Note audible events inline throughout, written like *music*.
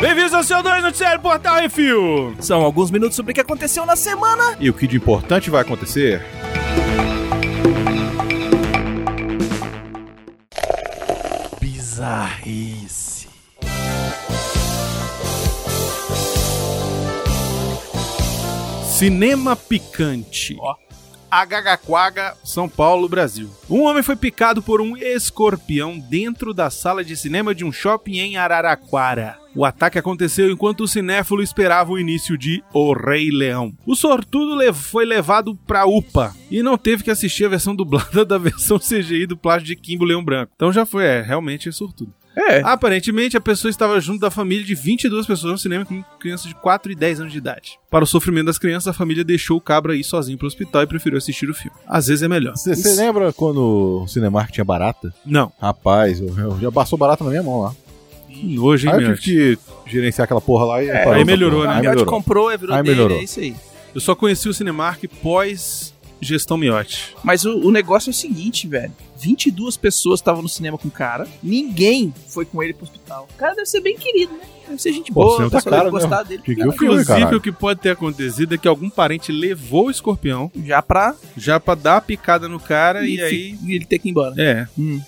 Bem-vindos ao seu 2 Noticiário Portal Refil. São alguns minutos sobre o que aconteceu na semana. E o que de importante vai acontecer? Bizarrice. Cinema picante. Ó. Agagaquaga, São Paulo, Brasil. Um homem foi picado por um escorpião dentro da sala de cinema de um shopping em Araraquara. O ataque aconteceu enquanto o cinéfilo esperava o início de O Rei Leão. O sortudo foi levado pra UPA e não teve que assistir a versão dublada *laughs* da versão CGI do plástico de Kimbo Leão Branco. Então já foi, é, realmente é sortudo. É. Aparentemente, a pessoa estava junto da família de 22 pessoas no cinema com crianças de 4 e 10 anos de idade. Para o sofrimento das crianças, a família deixou o cabra ir sozinho pro hospital e preferiu assistir o filme. Às vezes é melhor. Você lembra quando o Cinemark tinha barata? Não. Rapaz, eu, eu já passou barata na minha mão lá. Nojo, hein, Aí eu tive que gerenciar aquela porra lá e É, aí melhorou, porra. né? A Aí melhorou. comprou, é, virou Aí dele, melhorou. é isso aí. Eu só conheci o Cinemark pós gestão Miotti. Mas o, o negócio é o seguinte, velho. 22 pessoas estavam no cinema com o cara. Ninguém foi com ele pro hospital. O cara deve ser bem querido, né? Deve ser gente Pô, boa, você o tá cara gostar mesmo. dele. Que que Inclusive, caralho? o que pode ter acontecido é que algum parente levou o escorpião Já pra já pra dar a picada no cara e, aí. fi- ele ter que ir embora. É. Hum.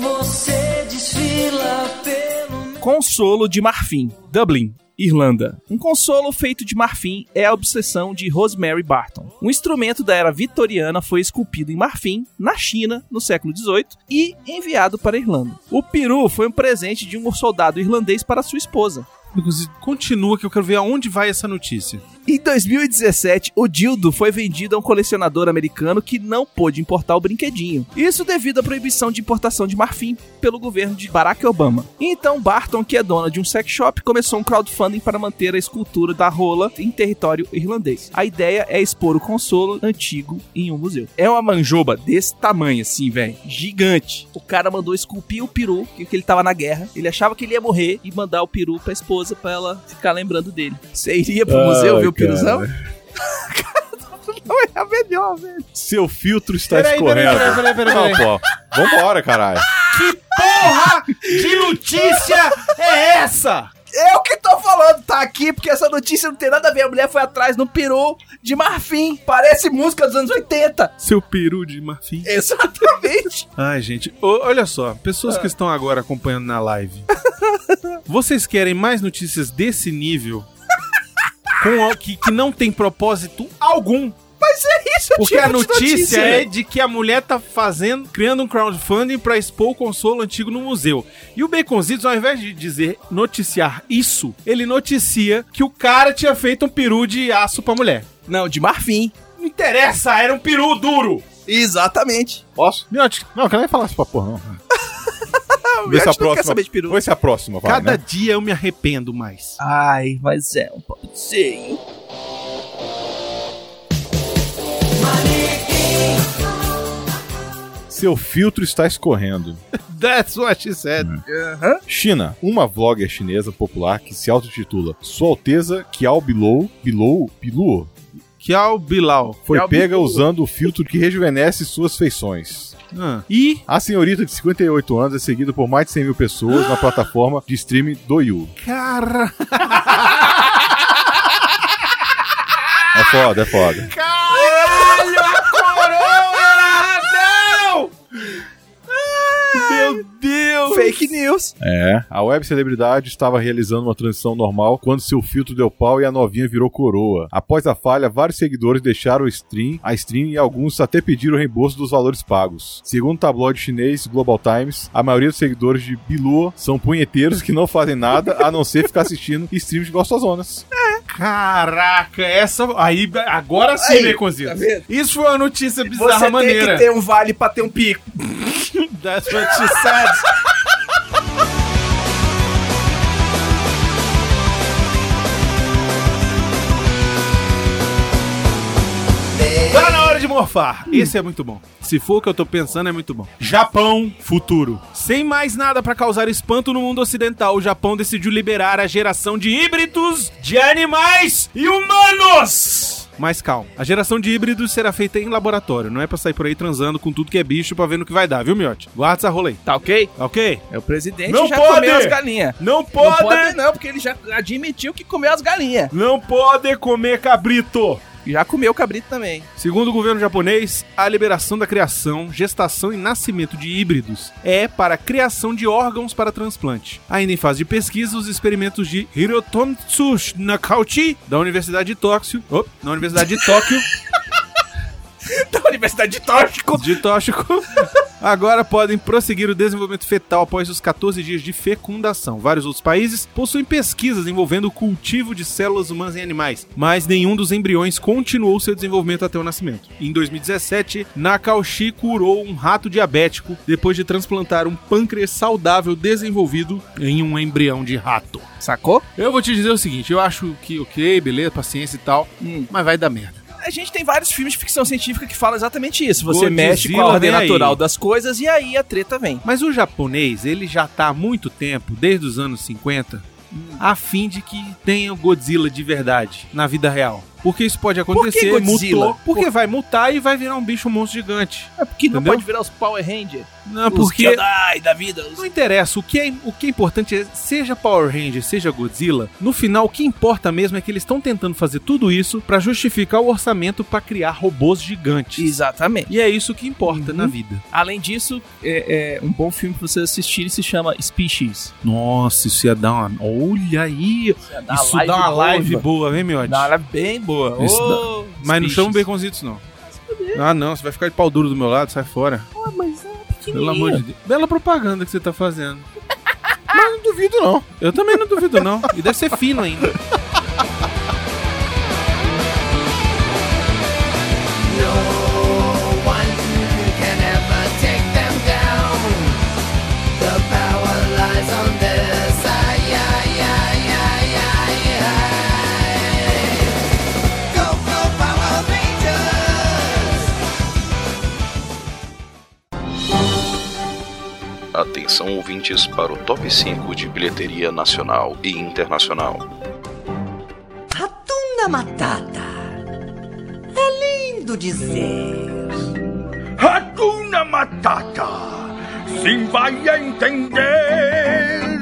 Você desfila pelo Consolo de marfim. Dublin. Irlanda. Um consolo feito de marfim é a obsessão de Rosemary Barton. Um instrumento da era vitoriana foi esculpido em marfim na China no século XVIII e enviado para a Irlanda. O peru foi um presente de um soldado irlandês para sua esposa. Inclusive, continua que eu quero ver aonde vai essa notícia. Em 2017, o dildo foi vendido a um colecionador americano que não pôde importar o brinquedinho. Isso devido à proibição de importação de marfim pelo governo de Barack Obama. Então, Barton, que é dona de um sex shop, começou um crowdfunding para manter a escultura da rola em território irlandês. A ideia é expor o consolo antigo em um museu. É uma manjoba desse tamanho, assim, velho. Gigante. O cara mandou esculpir o peru, que ele tava na guerra. Ele achava que ele ia morrer e mandar o peru pra esposa pra ela ficar lembrando dele. Você iria pro Ai, museu ver o *laughs* Não é a melhor, velho. Seu filtro está Peraí, escorrendo. peraí, peraí, peraí, peraí. Não, pô. Vambora, caralho. Porra de notícia é essa? Eu que tô falando, tá aqui porque essa notícia não tem nada a ver. A mulher foi atrás no peru de marfim. Parece música dos anos 80. Seu peru de marfim. Exatamente. *laughs* Ai, gente, ô, olha só, pessoas que estão agora acompanhando na live. Vocês querem mais notícias desse nível? Com que, que não tem propósito algum. Mas é isso, Porque tipo a de notícia é de que a mulher tá fazendo, criando um crowdfunding pra expor o consolo antigo no museu. E o Baconzitos, ao invés de dizer noticiar isso, ele noticia que o cara tinha feito um peru de aço pra mulher. Não, de marfim. Não interessa, era um peru duro. Exatamente. Posso? Não, eu quero nem falar isso pra porra, não. O Vê se a não quer próxima. saber de peru. Vê se a próxima vai, cada né? dia eu me arrependo mais. Ai, mas é um hein? Seu filtro está escorrendo. *laughs* That's what she said. Aham. China, uma vlogger chinesa popular que se autotitula Sua Alteza Kiao Bilou, Bilou, Biluo, Kiao Bilal. foi Kiao pega Biluo. usando o filtro que rejuvenesce suas feições. Ah. E A senhorita de 58 anos é seguida por mais de 100 mil pessoas na plataforma de streaming Douyu. Cara. É foda, é foda. Caralho, Fake news. É. A web celebridade estava realizando uma transição normal quando seu filtro deu pau e a novinha virou coroa. Após a falha, vários seguidores deixaram o stream, a stream e alguns até pediram o reembolso dos valores pagos. Segundo o tabloide chinês Global Times, a maioria dos seguidores de Biluo são punheteiros que não fazem nada a não ser ficar assistindo streams gostosonas. Caraca, essa. Aí, agora sim, Aí, Beconzito. tá? Isso foi uma notícia bizarra Você tem maneira. que ter um vale pra ter um pico. That's what she said. Tá na hora de morfar. Esse é muito bom. Se for o que eu tô pensando, é muito bom. Japão, futuro. Sem mais nada pra causar espanto no mundo ocidental, o Japão decidiu liberar a geração de híbridos de animais e humanos. Mas calma. A geração de híbridos será feita em laboratório. Não é pra sair por aí transando com tudo que é bicho pra ver no que vai dar, viu, miote? Guarda essa rola aí. Tá ok? Tá ok? É o presidente Não já pode! comeu as galinhas. Não Não pode! pode não, porque ele já admitiu que comeu as galinhas. Não pode comer cabrito! Já comeu cabrito também. Segundo o governo japonês, a liberação da criação, gestação e nascimento de híbridos é para a criação de órgãos para transplante. Ainda em fase de pesquisa, os experimentos de Hirotonsu Nakauchi, da Universidade de Tóquio, oh, na Universidade de Tóquio, *laughs* Da Universidade de Tóxico. de Tóxico, agora podem prosseguir o desenvolvimento fetal após os 14 dias de fecundação. Vários outros países possuem pesquisas envolvendo o cultivo de células humanas em animais, mas nenhum dos embriões continuou seu desenvolvimento até o nascimento. Em 2017, Nakaushi curou um rato diabético depois de transplantar um pâncreas saudável desenvolvido em um embrião de rato. Sacou? Eu vou te dizer o seguinte, eu acho que ok, beleza, paciência e tal, Hum. mas vai dar merda. A gente tem vários filmes de ficção científica que falam exatamente isso. Você Godzilla mexe com a ordem vem aí. natural das coisas e aí a treta vem. Mas o japonês, ele já tá há muito tempo, desde os anos 50, a fim de que tenha o Godzilla de verdade na vida real. Porque isso pode acontecer, Godzilla? mutou, porque vai mutar e vai virar um bicho monstro gigante. É porque não Entendeu? pode virar os Power Rangers. Não, Os porque Jedi da vida. os- não interessa, o que, é, o que é importante é, seja Power Ranger, seja Godzilla, no final o que importa mesmo é que eles estão tentando fazer tudo isso pra justificar o orçamento pra criar robôs gigantes. Exatamente. E é isso que importa Uhum. na vida. Além disso, é, é um bom filme pra vocês assistirem se chama Species. Nossa, isso ia dar uma. Olha aí! Isso dá uma live boa, vem, Miotti? Dá uma live bem boa. Isso Ô, Mas não chama Baconzitos, não. Ah, não, você vai ficar de pau duro do meu lado, sai fora. Ah, mas é. Pelo amor de Deus. Bela propaganda que você tá fazendo. Mas não duvido, não. Eu também não duvido, não. E deve ser fino ainda. *laughs* Atenção ouvintes para o top 5 de bilheteria nacional e internacional. Ratunda Matata. É lindo dizer. Hakuna Matata. Sim vai entender.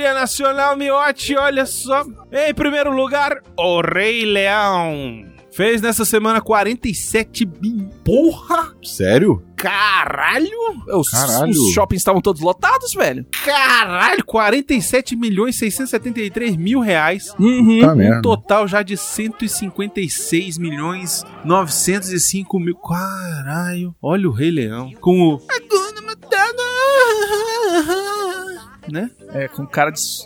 5 bilheteria nacional, Miotti, olha só. Em primeiro lugar, O Rei Leão. Fez nessa semana 47 bi... Porra! Sério? Caralho! Os, Caralho. os shoppings estavam todos lotados, velho. Caralho! 47 milhões 673 mil reais. Uhum. Tá Um merda. total já de 156 milhões 905 mil. Caralho. Olha o Rei Leão. Com o. Matata. Né? É, com cara de. Os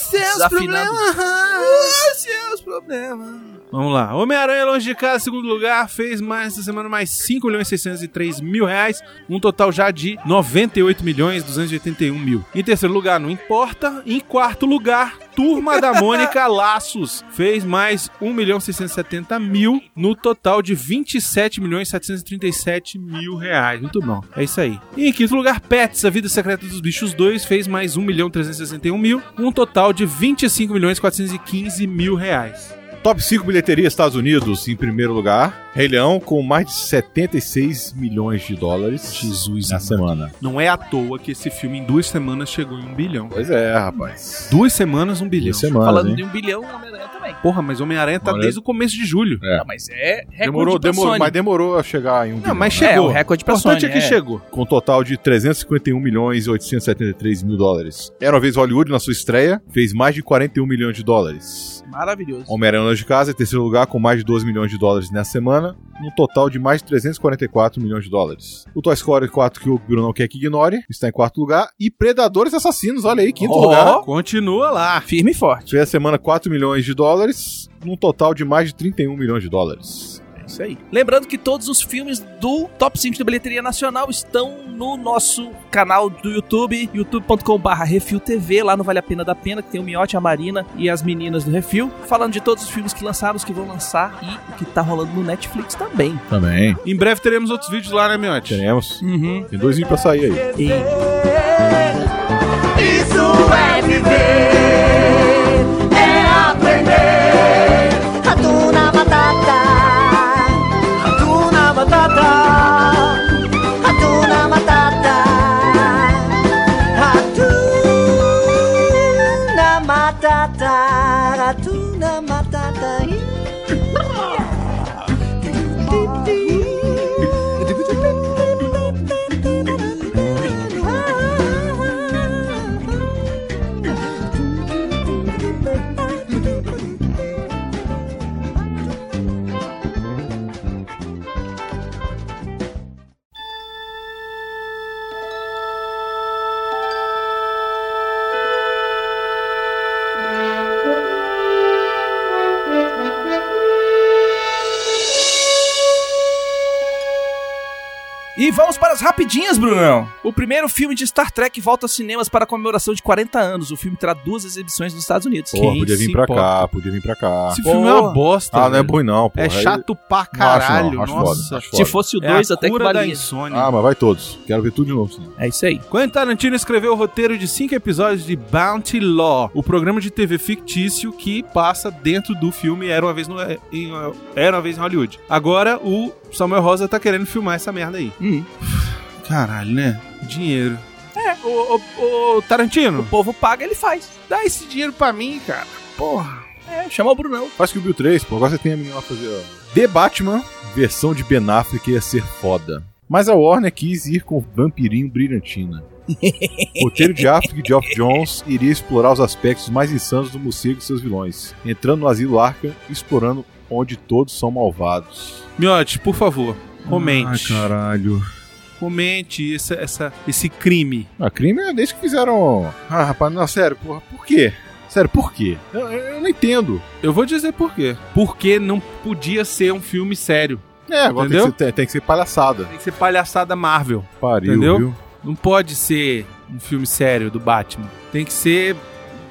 seus Desafinado. problemas. Os seus problemas. Vamos lá. Homem-Aranha Longe de Casa, segundo lugar, fez mais essa semana mais 5 milhões 603 mil reais. Um total já de 98 milhões 281 mil. Em terceiro lugar, não importa. Em quarto lugar, Turma da *laughs* Mônica Laços. Fez mais 1 milhão 670 mil. No total de 27 milhões 737 mil reais. Muito bom. É isso aí. E em quinto lugar, Pets, A Vida Secreta dos Bichos 2. Fez mais 1 milhão 361 mil. Um total de 25 milhões 415 mil reais. Top 5 bilheteria Estados Unidos, em primeiro lugar. Rei Leão, com mais de 76 milhões de dólares Jesus, na semana. Não é à toa que esse filme em duas semanas chegou em um bilhão. Pois é, rapaz. Duas semanas, um bilhão. Duas semanas, Falando hein? de um bilhão, Homem-Aranha também. Porra, mas Homem-Aranha tá Olha- desde o começo de julho. É. Não, mas é recorde Demorou, pra demorou, Sony. mas demorou a chegar em um Não, bilhão, mas né? chegou. É, o recorde pra O importante Sony, é que é. chegou. Com um total de 351 milhões e 873 mil dólares. Era uma vez Hollywood na sua estreia, fez mais de 41 milhões de dólares. Maravilhoso. Homem-Aranha Longe de Casa, em terceiro lugar, com mais de 12 milhões de dólares nessa semana, num total de mais de 344 milhões de dólares. O Toy Story 4, que o Bruno quer que ignore, está em quarto lugar. E Predadores Assassinos, olha aí, quinto Ó. lugar. Continua lá. Firme e forte. Fez a semana 4 milhões de dólares, num total de mais de 31 milhões de dólares. Isso aí. Lembrando que todos os filmes do Top 5 de bilheteria nacional estão no nosso canal do YouTube, youtube.com.br Refil TV, lá no Vale a Pena da Pena, que tem o Miote, a Marina e as meninas do Refil, falando de todos os filmes que lançaram, os que vão lançar e o que tá rolando no Netflix também. Também. Em breve teremos outros vídeos lá, né, Miote? Teremos. Uhum. Tem dois vídeos pra sair aí. E Isso é viver, Rapidinhas, Brunão. O primeiro filme de Star Trek volta aos cinemas para a comemoração de 40 anos. O filme terá duas exibições nos Estados Unidos. Porra, Quem podia se vir pra importa? cá, podia vir pra cá. Esse filme é uma bosta. Ah, não é velho. bom não, pô. É chato pra Não acho caralho. não, acho Nossa. foda, acho Se foda. fosse o É 2, a até que valia. insônia. Ah, mas vai todos. Quero ver tudo de novo. Sim. É isso aí. Quentin Tarantino escreveu o roteiro de cinco episódios de Bounty Law, o programa de TV fictício que passa dentro do filme Era uma vez no em, Era uma vez em Hollywood. Agora o Samuel Rosa tá querendo filmar essa merda aí. Hum. Caralho, né? Dinheiro. É, ô, ô, ô, Tarantino, O povo paga, ele faz. dá esse dinheiro pra mim, cara. Porra. É, chama o Brunão. Faz que o Bill 3, pô. Agora você tem a menina lá fazer, ó. The Batman, versão de Ben Affleck ia ser foda. Mas a Warner quis ir com Vampirinho Brilhantina. O *laughs* roteiro de Affleck e Geoff Jones iria explorar os aspectos mais insanos do morcego e seus vilões, entrando no asilo Arkham e explorando onde todos são malvados. Miote, por favor, comente. caralho. Comente essa, essa, esse crime. Ah, crime é desde que fizeram. Ah, rapaz, não, sério, porra, por quê? Sério, por quê? Eu, eu- não entendo. Eu vou dizer por quê. Porque não podia ser um filme sério. É, agora tem que, ser, tem, tem que ser palhaçada. Tem que ser palhaçada Marvel. Pariu, Entendeu? viu? Não pode ser um filme sério do Batman. Tem que ser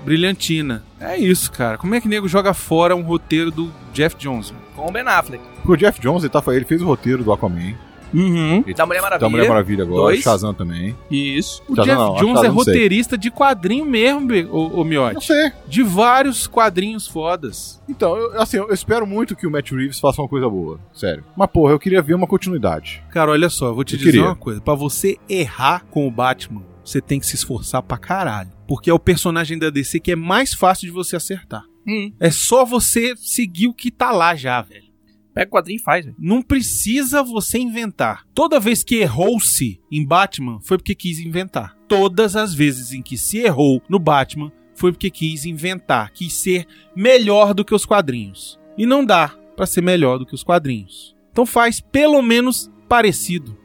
brilhantina. É isso, cara. Como é que nego joga fora um roteiro do Jeff Jones? Com o Ben Affleck. Porque o Jeff Jones, ele, tá, ele fez o roteiro do Aquaman. Uhum. Da Mulher Maravilha. Da Mulher Maravilha agora. Dois. Shazam também. Isso. O Shazam Jeff não, Jones é roteirista de quadrinho mesmo, ô Não Miotti. sei. De vários quadrinhos fodas. Então, eu, assim, eu espero muito que o Matt Reeves faça uma coisa boa. Sério. Mas, porra, eu queria ver uma continuidade. Cara, olha só, eu vou te Eu dizer queria. uma coisa. Pra você errar com o Batman, você tem que se esforçar pra caralho. Porque é o personagem da DC que é mais fácil de você acertar. Hum. É só você seguir o que tá lá já, velho. Pega o quadrinho e faz, velho. Não precisa você inventar. Toda vez que errou-se em Batman, foi porque quis inventar. Todas as vezes em que se errou no Batman, foi porque quis inventar, quis ser melhor do que os quadrinhos. E não dá pra ser melhor do que os quadrinhos. Então faz pelo menos parecido.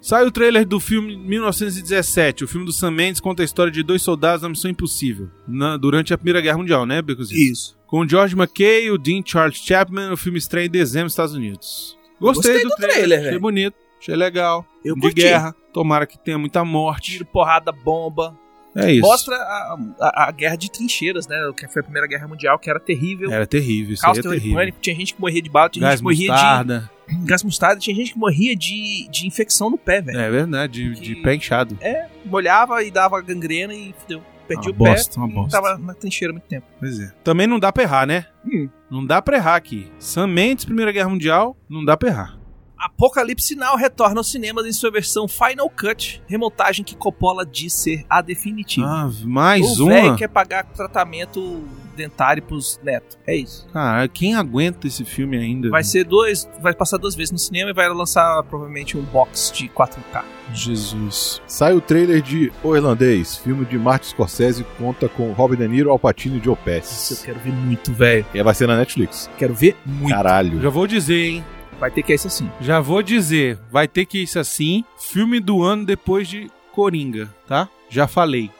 Sai o trailer do filme 1917. O filme do Sam Mendes conta a história de dois soldados na Missão Impossível. na- durante a Primeira Guerra Mundial, né, Becozinho? Isso. Com o George McKay, o Dean Charles Chapman, o filme estreia em dezembro nos Estados Unidos. Gostei, Gostei do, do trailer, trailer, achei bonito, achei legal. Eu de curti. guerra, tomara que tenha muita morte. Tiro, porrada, bomba. É isso. Mostra a, a- a guerra de trincheiras, né? Que foi a Primeira Guerra Mundial, que era terrível. Era terrível, isso Caos é terror e terrível. pânico, tinha gente que morria de bala, tinha Gás gente que morria mostarda. de *clears throat* gás mostarda, tinha gente que morria de, de infecção no pé, velho. É verdade, de, de pé inchado. Molhava e dava gangrena e fudeu. Perdi Uma o pé bosta, uma e bosta. tava na trincheira há muito tempo. Pois é. Também não dá pra errar, né? Hum. Não dá pra errar aqui. Sam Mendes, Primeira Guerra Mundial, não dá pra errar. Apocalipse Now retorna aos cinemas em sua versão Final Cut, remontagem que Coppola diz ser a definitiva. Ah, mais o uma? velho quer pagar tratamento dentário pros netos. É isso. Cara, quem aguenta esse filme ainda? Vai ser dois, vai passar duas vezes no cinema e vai lançar provavelmente um box de 4K. Jesus. Sai o trailer de O Irlandês, filme de Martin Scorsese, conta com Robert De Niro, Al Pacino e Joe Isso eu Pesci. quero ver muito, velho. E vai ser na Netflix. Quero ver muito. Caralho. Já vou dizer, hein? Vai ter que ser isso assim. Já vou dizer, vai ter que isso assim, filme do ano depois de Coringa, tá? Já falei.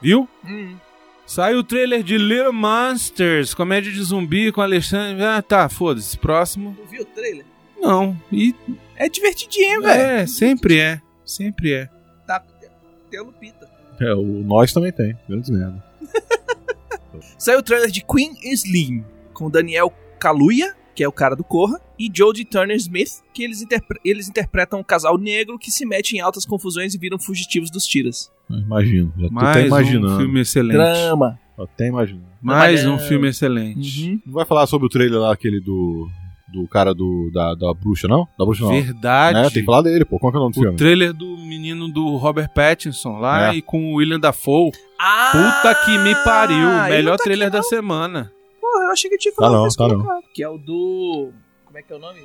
Viu? Saiu o trailer de Little Monsters, comédia de zumbi com Alexandre. Ah, tá, foda-se. Próximo. Tu viu o trailer? Não. E É divertidinho, velho. é, sempre é. Sempre é. Tem o Lupita. É, o Nós também tem. Grandes merda. *laughs* Saiu o trailer de Queen Slim, com Daniel Kaluuya, que é o cara do Corra, e Jodie Turner-Smith, que eles, interpre- eles interpretam um casal negro que se mete em altas confusões e viram fugitivos dos tiras. Imagino. Já tô até Mais um imaginando. filme excelente. Drama. Até imaginando. Mais um Trabalhando. filme excelente. Uhum. Não vai falar sobre o trailer lá, aquele do. Do cara do. Da, da bruxa, não? Da bruxa não. Verdade. Né? Tem que falar dele, pô. Qual que é o nome do O filme? trailer do menino do Robert Pattinson lá É. e com o William Dafoe. Ah, Puta que me pariu. Melhor tá trailer da semana. Eu achei que tinha Tá falado não, mais tá não. colocado, Que é o do... Como é que é o nome?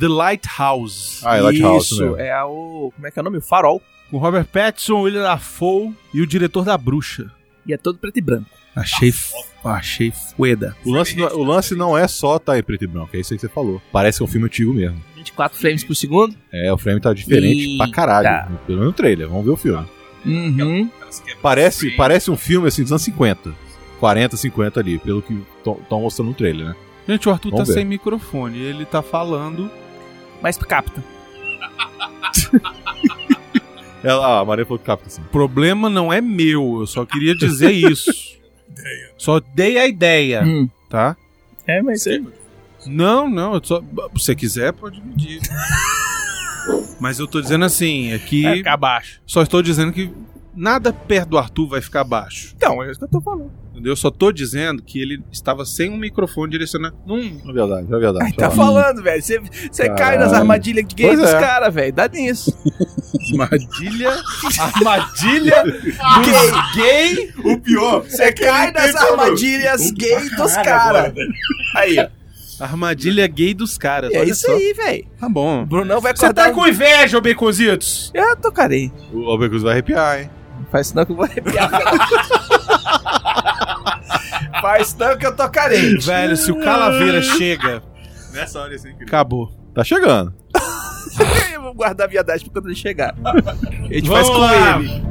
The Lighthouse. Ah, é Lighthouse Isso, mesmo. é o... Como é que é o nome? O Farol. Com Robert Pattinson, William Dafoe e o diretor da Bruxa. E é todo preto e branco. Achei, f- achei fueda. O lance, não, o lance não é só tá em preto e branco, é isso aí que você falou. Parece que é um filme antigo mesmo. 24 frames por segundo. É, o frame tá diferente Eita. pra caralho. Pelo menos no trailer, vamos ver o filme. Uhum. Parece, parece um filme assim dos anos 50. 40, 50 ali, pelo que estão mostrando no trailer, né? Gente, o Arthur Vamos tá ver. sem microfone. Ele tá falando. Mas capta. *laughs* Ela, ah, a Maria falou que capta assim. O problema não é meu. Eu só queria dizer *laughs* isso. só dei a ideia, Hum. tá? É, mas... É. Não, não. Só, se você quiser, pode medir. *laughs* Mas eu tô dizendo assim, é que. É, ficar baixo. Só estou dizendo que nada perto do Arthur vai ficar baixo. Então, é isso que eu tô falando. Entendeu? Eu só tô dizendo que ele estava sem um microfone direcionado. Num... É verdade, é verdade. Ai, tá Tá. falando, velho. Você você cai nas armadilhas gay Pois dos é. caras, velho. Dá nisso. Armadilha. *laughs* Armadilha dos gay. O pior Você cai nas armadilhas gay dos caras. Aí, ó. Armadilha gay dos caras. É olha isso só. aí, velho. Tá bom. Brunão vai Você acordar... tá com inveja, ô Baconzitos? Eu tô carente. O Albert Cruz vai arrepiar, hein? Faz não que eu vou arrepiar. *laughs* Faz não que eu tô carente. Velho, se o Calaveira chega, Nessa hora assim, acabou. Tá chegando. *laughs* Eu vou guardar a viadagem pra quando ele chegar. A gente faz Vamos com lá. ele.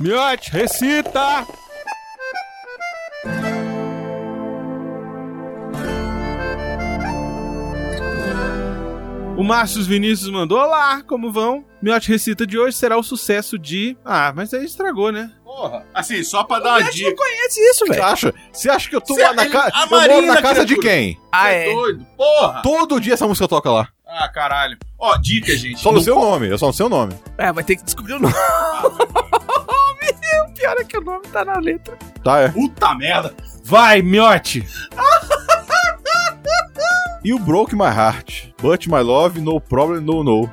Miote, recita! O Márcio Vinícius mandou: Olá, como vão? Miote Recita de hoje será o sucesso de. Ah, mas aí estragou, né? Porra. Assim, só pra dar uma Não dica. conhece isso, Você velho. acha? Você acha que eu tô Cê- lá na ele- casa. Eu moro na casa de criatura. quem? Ah, Cê é. doido? Porra. Todo dia essa música toca lá. Ah, caralho. Ó, dica, gente. Só no Não seu nome, é só no seu nome. É, vai ter que descobrir o nome. *laughs* o pior é que o nome tá na letra. Tá, é. Puta merda. Vai, Miote! *laughs* You broke my heart, but my love, no problem, no no.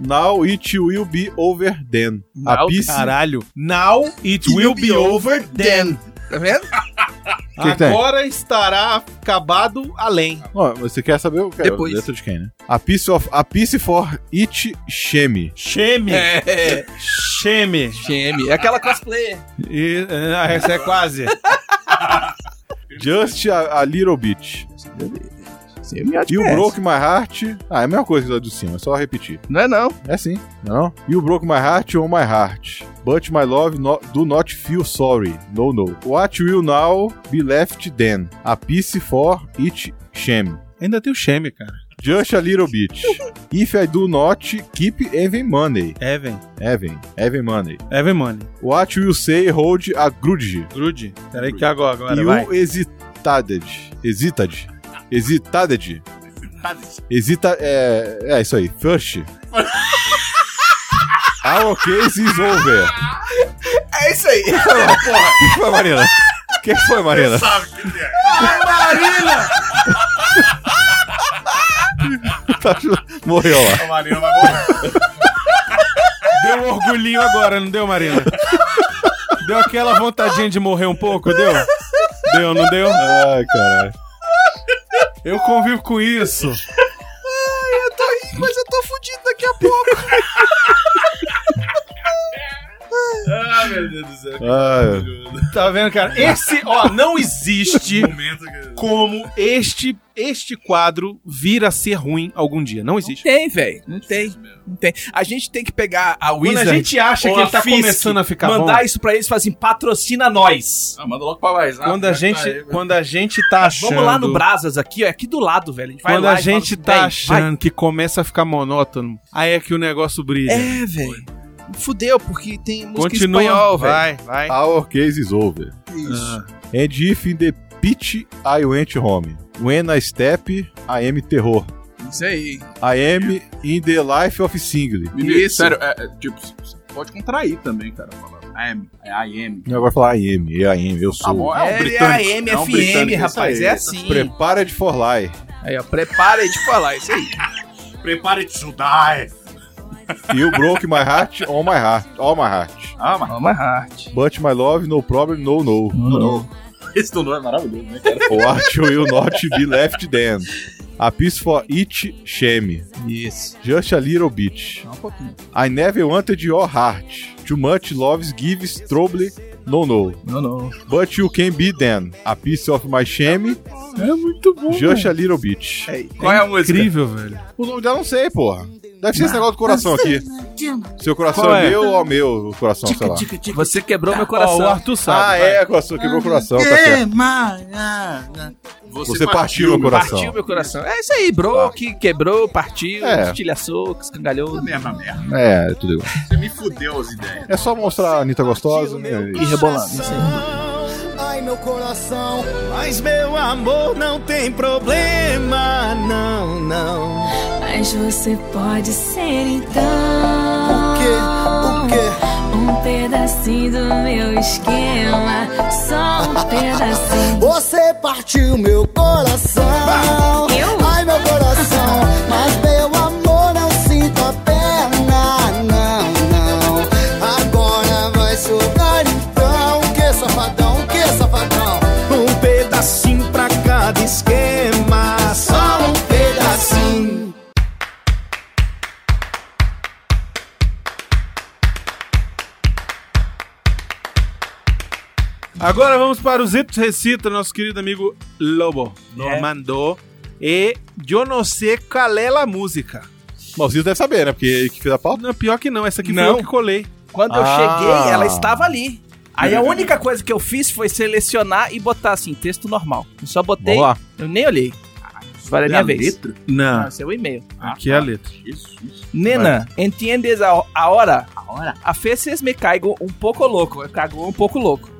Now it will be over then. A Now- piece... Caralho. Now it will be over then. Tá vendo? *laughs* Que que tem? Agora estará acabado além. Ó, você quer saber o que Depois. A letra de quem, né? A piece, of, a piece for it shame. Shame. É. Shame. Shame. É aquela cosplayer. E, ah, essa é quase. *laughs* Just a, a little bit. Você me You broke my heart. Ah, é a mesma coisa que lá de cima, é só repetir. Não é não. É sim, não? You broke my heart on my heart. But my love no- do not feel sorry. No, no. What will now be left then? A piece for it shame. Ainda tem o Shame, cara. Just a little bit. *laughs* If I do not keep even money. Evan. Even. Even money. Evan Money. What will say hold a grudge? Grude. Peraí que agora, agora you vai. hesitated. Hesitated. Hesitated. Hesita... É, é isso aí. First. Our case is over. É isso aí. O que foi, Marina? O que foi, Marina? Sabe o que que é? Tá- Morreu lá. A Marina vai morrer. Deu um orgulhinho agora, não deu, Marina? Deu aquela vontadinha de morrer um pouco, deu? Deu, não deu? Ai, caralho. Eu convivo com isso. Eu tô rindo, mas eu tô fudido daqui a pouco. Meu Deus do céu. Ah, Tá vendo, cara? Esse, ó, não existe *laughs* como este este quadro vir a ser ruim algum dia. Não existe. Tem, velho. Não tem. Não tem. A gente tem que pegar a Quando Wizard. a gente acha que ele tá Fisk, começando a ficar mandar bom. isso pra eles e falar assim: patrocina nós. Ah, manda logo pra mais. Quando a gente, quando a gente tá achando, Vamos lá no Brasas aqui, ó. Aqui do lado, velho. A gente vai quando lá a e fala gente assim, tá "Véi, achando que começa a ficar monótono, aí é que o negócio brilha. vai." É, velho. Fudeu, porque tem música em Continua, espanhol, velho. vai, vai. our case is over. Ah. And if in the pitch I went home. When I step, I am terror. Isso aí. I am in the life of single. Isso. Sério, é, é, tipo, você pode contrair também, cara. Falar. I am. É I am. Não vai falar I am, é I am, eu Tá sou. bom, é um É, é britânico. AM, é um FM, rapaz. isso É assim. Prepared for lie. Aí, ó. Prepara de falar isso aí. Prepare-te to die. You broke my heart, all my heart, all my heart. Ah, mas Vamos hard. But my love, no problem, no, no. Não, não. esse do é maravilhoso, né, cara? What will not be left then? A piece for each shame. Isso. Just a little bit. Um pouquinho. I never wanted your heart. Too much love gives trouble, no, no. Não, não. But you can be then. A piece of my shame. É muito bom. Just a little bit. Qual é a música? Incrível, velho. O nome dela não sei, porra. Deve ser esse negócio do coração aqui. Seu coração Qual é é? meu ou é meu o coração, sei lá. Você quebrou meu Ó, o coração. Arthur sabe. Ah, vai. é, coração, quebrou o coração, tá certo. Você partiu meu coração. Partiu meu coração. É isso aí, bro. Que quebrou, partiu, É. estilhaçou, escangalhou. Mesma merda. É, tudo igual. Você me fudeu as ideias. É só mostrar a Anitta gostosa, né? E rebolando. Aí. Ai, meu coração, mas meu amor não tem problema, não, não. Mas você pode ser então. O quê? O quê? Um pedacinho do meu esquema. Só um *laughs* pedacinho. Você partiu meu coração. Eu? Ai, meu coração, Agora vamos para os Etos Recita, nosso querido amigo Lobo. É. mandou. E eu não sei qual é a música. Malzinho deve saber, né? Porque ele que fez a pauta. Não, pior que não. Essa aqui foi Não. eu que colei. Quando eu Ah. cheguei, ela estava ali. Aí a única coisa que eu fiz foi selecionar e botar assim, texto normal. Eu só botei, eu nem olhei. Agora é minha vez. Não. Ah, esse é o e-mail. Aqui é a letra. Isso, isso. Nena, entiendes a, a hora? A hora? A veces me caigo um pouco louco. Eu cago um pouco louco.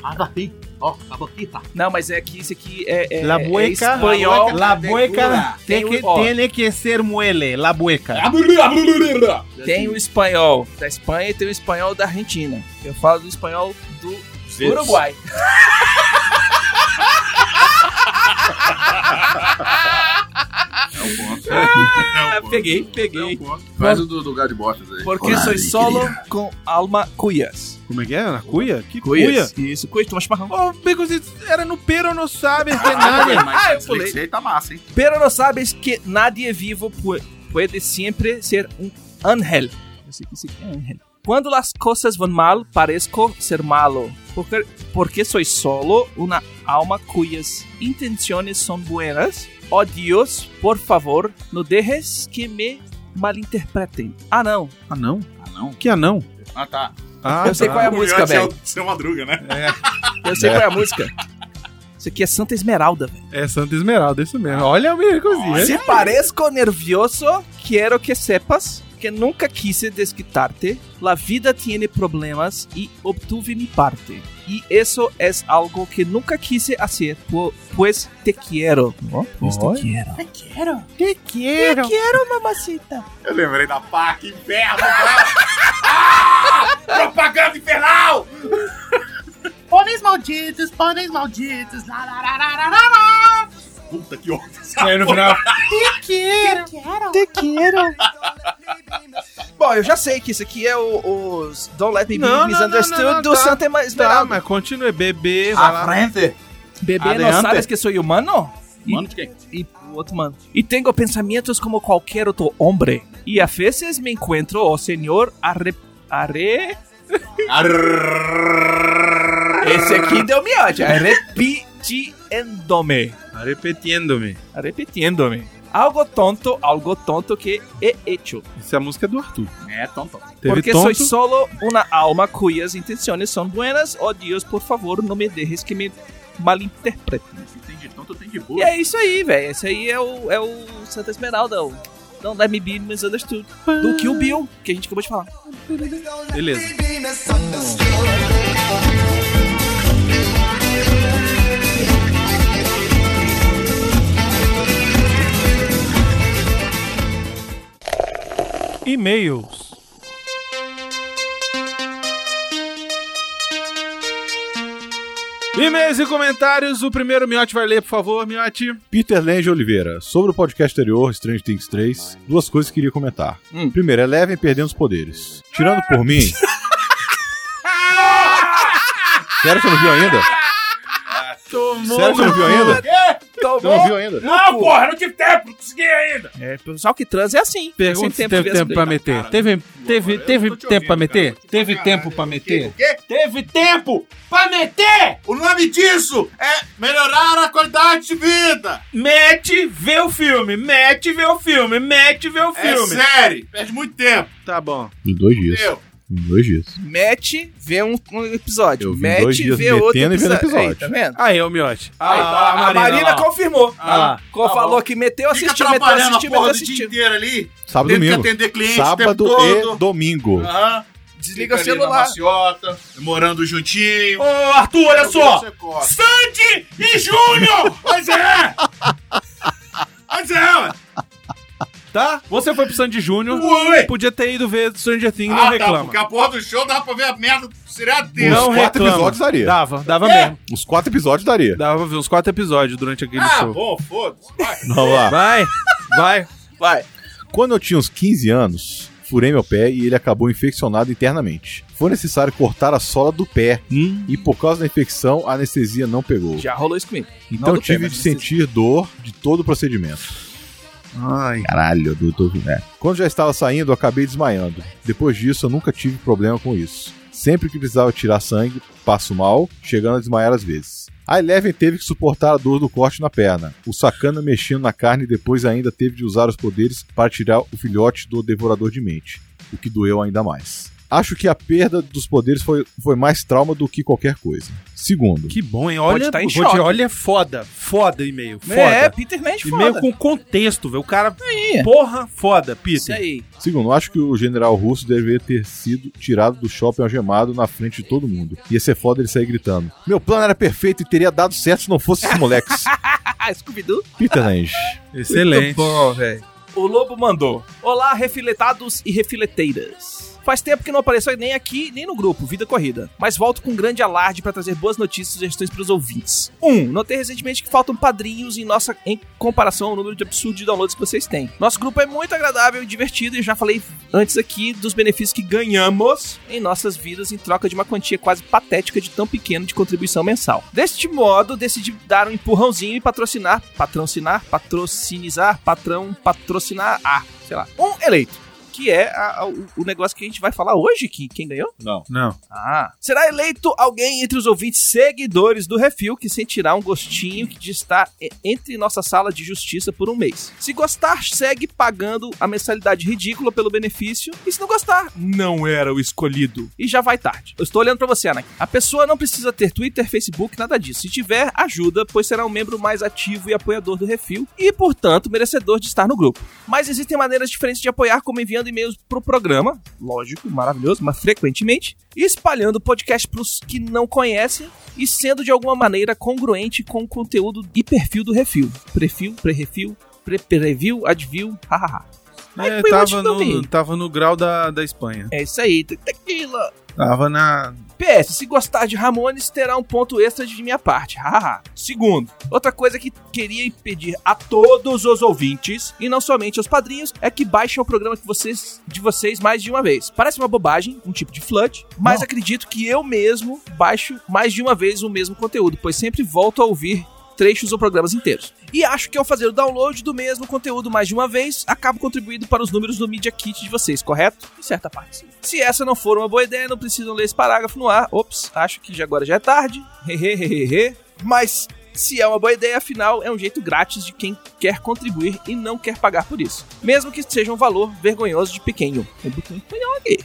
Não, mas é que isso aqui é, é, La é bueca. espanhol. La bueca Tem tem que, ó. tiene que ser muele. La bueca. Tem o espanhol da Espanha e tem o espanhol da Argentina. Eu falo do espanhol do Uruguai. *laughs* É um ponto. Ah, peguei, peguei. Faz o do, do Bostas aí. Porque sou solo com alma cuyas. Como é que é? Na cuia? Que cuia? Isso, cuyas, toma chimarrão. Ô, era no pero, não sabe, que nada. *laughs* Ah, eu esse pulei. aí tá massa, hein? Pero no sabes que nadie vivo puede siempre ser un ángel. Eu sei que isso aqui é ángel. Quando las cosas van mal, parezco ser malo. Porque, porque soy solo una alma cuyas intenciones son buenas. Oh Dios, por favor, no dejes que me malinterpretem. Ah, não. Ah, não? Ah, não? Que anão? Ah, tá. Ah, Eu sei qual é a música, velho. Seu Madruga, né? Eu sei qual é a música. Isso aqui é Santa Esmeralda, velho. É Santa Esmeralda, isso mesmo. Olha o Beconzito. Si parezco nervioso, quiero que sepas que nunca quise desquitarte. La vida tiene problemas y obtuve mi parte. Y eso es algo que nunca quise hacer, pu- pues te quiero. Pues te quiero. Te quiero. Te quiero. Te quiero, mamacita. Eu lembrei da PAC, inferno, cara. ah! Propaganda infernal! Pôneis malditos, pôneis malditos. Lá, lá, lá, lá, lá, lá, lá. Puta que ódio. E aí no final. Te quero. Te quero. Bom, eu já sei que isso aqui é o- os Don't Let Me Be Não, não, não, Misunderstood não, não, do tá. Santa Tá, Esmeralda. mas continue. Bebê, A frente. Bebê, não sabes que sou humano? E- Mano de quem? y o outro mano. Y tengo pensamientos como cualquier otro hombre. Y a veces me encuentro, oh señor, arre... arre... Esse aqui deu miote. É repetiendome. Repetindo-me. Algo tonto, algo tonto que he hecho. Essa é a música do Arthur. É, tonto. Teve Porque tonto, soy solo una alma cuyas intenciones son buenas. Oh Dios, por favor, não me deixes que me malinterpretem. Tem de tonto, tem de E burro. é isso aí, velho. Esse aí é o, é o Santa Esmeralda, o Don't Let Me Be Misunderstood. Do Kill Bill, que a gente acabou de falar. Beleza. E-mails. E-mails e comentários. O primeiro Miote vai ler, por favor, Miote. Peter Lange Oliveira, sobre o podcast anterior, Strange Things 3, duas coisas que queria comentar. Hum. Primeiro, Eleven perdendo os poderes. Tirando por mim. *laughs* Sério, você não viu ainda? Tomou. Sério, você não viu ainda? Você não viu ainda? Não, porra, não tive tempo, não consegui ainda. É, o pessoal que transa é assim. Pergunta se Sem teve tempo pra meter. Teve, teve, teve tempo pra meter? Teve tempo pra meter? quê? Teve tempo pra meter! O nome disso é melhorar a qualidade de vida. Mete, vê o filme. Mete, vê o filme. Mete, vê o É filme. série, perde muito tempo. Tá bom. Em dois dias. Entendeu? Em dois dias. Mete, vê um, um episódio. Eu Mete, dois dias vê outro metendo e vendo episódio. Aí, episódio. tá vendo? Aí, ô Miote. Aí, Ah, a Marina, lá, ó. confirmou. Ah Tá falou bom. que meteu, assistiu, meteu, assistiu, meteu, assistiu. inteiro ali. Sábado e Tendo que domingo. atender cliente o Sábado e domingo. Aham. Desliga o Fica ali na celular. maciota, morando juntinho. Ô, Arthur, olha só. Sandy e Júnior. Mas é! *laughs* Mas é, ué. Tá? Você foi pro Sandy Júnior. Podia ter ido ver Stranger Things, não Ah, tá, reclama. porque a porra do show dava pra ver a merda do seriado Os inteiro. Não quatro reclama. episódios daria. Dava, dava É. mesmo. Os quatro episódios daria. Dava pra ver uns quatro episódios durante aquele Ah, show. bom, foda-se. Vai. Vamos lá. Vai, vai. Vai. Quando eu tinha uns 15 anos, furei meu pé e ele acabou infeccionado internamente. Foi necessário cortar a sola do pé e por causa da infecção a anestesia não pegou. Já rolou isso comigo. Então tive pé, de sentir dor de todo o procedimento. Ai. Caralho, do, do, é. Quando já estava saindo, eu acabei desmaiando. Depois disso, eu nunca tive problema com isso. Sempre que precisava tirar sangue, passo mal, chegando a desmaiar às vezes. A Eleven teve que suportar a dor do corte na perna. O Sakana mexendo na carne e depois ainda teve de usar os poderes para tirar o filhote do Devorador de Mente, o que doeu ainda mais. Acho que a perda dos poderes foi, foi mais trauma do que qualquer coisa. Segundo, Que bom, hein? Olha, tá em choque. olha, foda. Foda e-mail. Foda. É, Peter Nash E-mail foda. com contexto, velho. O cara. Aí. Porra, foda, Isso Peter. aí. Segundo, acho que o general russo deveria ter sido tirado do shopping algemado na frente de todo mundo. Ia ser foda ele sair gritando. Meu plano era perfeito e teria dado certo se não fosse esses moleques. *laughs* Scooby-Doo. Peter Lange. Excelente. Muito bom, velho. O Lobo mandou. Olá, refiletados e refileteiras. Faz tempo que não apareceu nem aqui, nem no grupo, Vida Corrida. Mas volto com um grande alarde para trazer boas notícias e sugestões para os ouvintes. 1. Um, notei recentemente que faltam padrinhos em nossa em comparação ao número de absurdo de downloads que vocês têm. Nosso grupo é muito agradável e divertido e já falei antes aqui dos benefícios que ganhamos em nossas vidas em troca de uma quantia quase patética de tão pequeno de contribuição mensal. Deste modo, decidi dar um empurrãozinho e patrocinar, patrocinar, patrocinizar, patrão, patrocinar, ah, sei lá, um eleito. Que é a- a- o, negócio que a gente vai falar hoje, que quem ganhou? Não. Não. Ah. Será eleito alguém entre os ouvintes seguidores do Refil que sentirá um gostinho de estar entre nossa sala de justiça por um mês. Se gostar, segue pagando a mensalidade ridícula pelo benefício. E se não gostar, não era o escolhido. E já vai tarde. Eu estou olhando pra você, Anakin. A pessoa não precisa ter Twitter, Facebook, nada disso. Se tiver, ajuda, pois será um membro mais ativo e apoiador do Refil e, portanto, merecedor de estar no grupo. Mas existem maneiras diferentes de apoiar, como enviando e-mails pro programa, lógico, maravilhoso, mas frequentemente, espalhando o podcast pros que não conhecem e sendo de alguma maneira congruente com o conteúdo e perfil do Refil. Prefil, pré-refil, pre-preview, adview, hahaha. É, tava, no, tava no grau da, da Espanha. É isso aí, te- tequila. Tava na. PS, se gostar de Ramones, terá um ponto extra de minha parte. Hahaha. Segundo, outra coisa que queria pedir a todos os ouvintes, e não somente aos padrinhos, é que baixem o programa que vocês, de vocês mais de uma vez. Parece uma bobagem, um tipo de flood, mas acredito que eu mesmo baixo mais de uma vez o mesmo conteúdo, pois sempre volto a ouvir trechos ou programas inteiros. E acho que ao fazer o download do mesmo conteúdo mais de uma vez, acabo contribuindo para os números do Media Kit de vocês, correto? Em certa parte. sim. Se essa não for uma boa ideia, não precisam ler esse parágrafo no ar. Ops, acho que já agora já é tarde. Hehehehe. Mas se é uma boa ideia, afinal, é um jeito grátis de quem quer contribuir e não quer pagar por isso. Mesmo que seja um valor vergonhoso de pequeno.